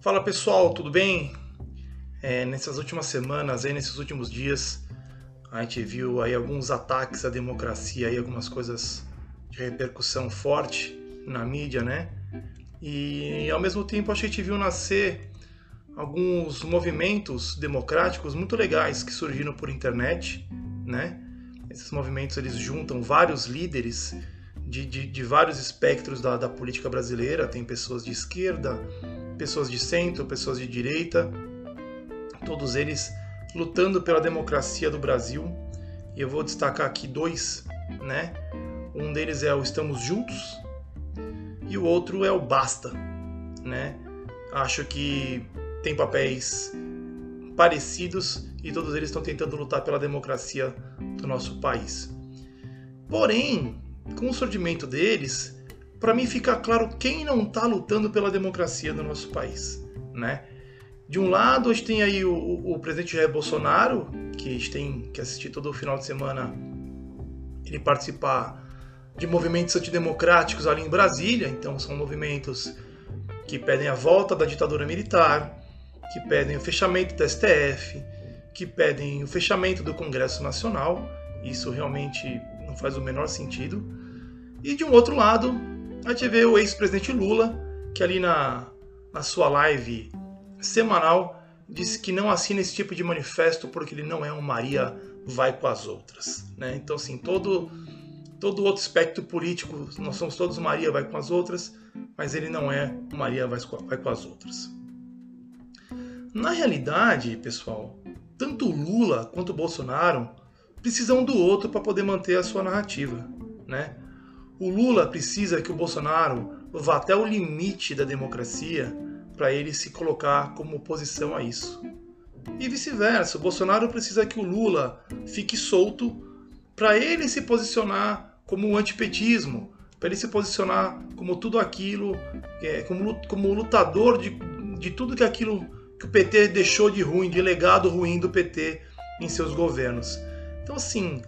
Fala pessoal, tudo bem? É, nessas últimas semanas, aí, nesses últimos dias, a gente viu aí alguns ataques à democracia, aí, algumas coisas de repercussão forte na mídia, né? E ao mesmo tempo a gente viu nascer alguns movimentos democráticos muito legais que surgiram por internet, né? Esses movimentos eles juntam vários líderes de, de, de vários espectros da, da política brasileira, tem pessoas de esquerda, pessoas de centro, pessoas de direita, todos eles lutando pela democracia do Brasil. E eu vou destacar aqui dois, né? Um deles é o Estamos Juntos e o outro é o Basta, né? Acho que tem papéis parecidos e todos eles estão tentando lutar pela democracia do nosso país. Porém, com o surgimento deles, para mim fica claro quem não está lutando pela democracia no nosso país, né? De um lado, a gente tem aí o, o, presidente Jair Bolsonaro, que a gente tem que assistir todo o final de semana ele participar de movimentos antidemocráticos ali em Brasília, então são movimentos que pedem a volta da ditadura militar, que pedem o fechamento do STF, que pedem o fechamento do Congresso Nacional. Isso realmente não faz o menor sentido. E de um outro lado, a gente vê o ex-presidente Lula, que ali na, na sua live semanal disse que não assina esse tipo de manifesto porque ele não é um Maria vai com as outras. Né? Então, assim, todo, todo outro espectro político, nós somos todos Maria vai com as outras, mas ele não é Maria vai com, vai com as outras. Na realidade, pessoal, tanto Lula quanto Bolsonaro precisam do outro para poder manter a sua narrativa. Né? O Lula precisa que o Bolsonaro vá até o limite da democracia para ele se colocar como oposição a isso. E vice-versa, o Bolsonaro precisa que o Lula fique solto para ele se posicionar como o antipetismo, para ele se posicionar como tudo aquilo, é, como, lutador de, de tudo que aquilo que o PT deixou de ruim, de legado ruim do PT em seus governos. Então, assim,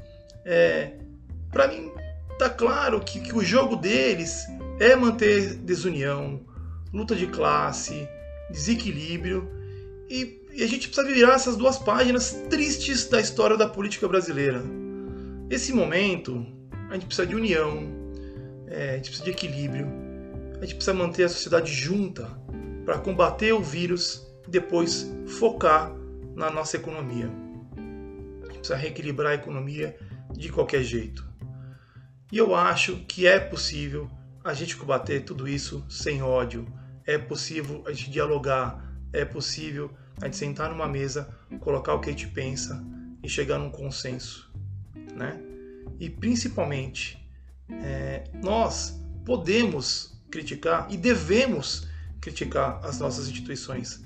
é, para mim tá claro que, que o jogo deles é manter desunião, luta de classe, desequilíbrio e, e, a gente precisa virar essas duas páginas tristes da história da política brasileira. Esse momento a gente precisa de união, é, a gente precisa de equilíbrio, a gente precisa manter a sociedade junta para combater o vírus e depois focar na nossa economia. A gente precisa reequilibrar a economia de qualquer jeito. E eu acho que é possível a gente combater tudo isso sem ódio. É possível a gente dialogar. É possível a gente sentar numa mesa, colocar o que a gente pensa e chegar num consenso, né? E principalmente, é, nós podemos criticar e devemos criticar as nossas instituições,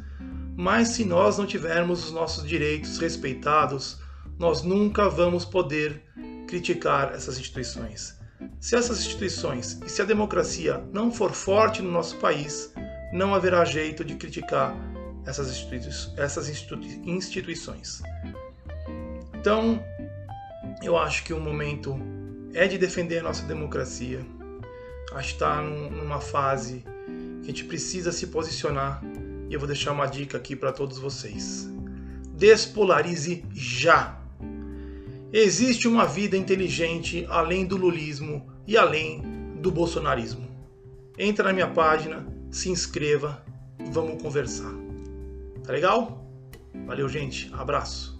mas se nós não tivermos os nossos direitos respeitados, nós nunca vamos poder criticar essas instituições. Se essas instituições e se a democracia não for forte no nosso país, não haverá jeito de criticar essas, institui essas instituições. Então, eu acho que o momento é de defender a nossa democracia. Acho que está numa fase que a gente precisa se posicionar e eu vou deixar uma dica aqui para todos vocês. Despolarize já! Existe uma vida inteligente além do lulismo e além do bolsonarismo. Entra na minha página, se inscreva, vamos conversar. Tá legal? Valeu, gente. Abraço.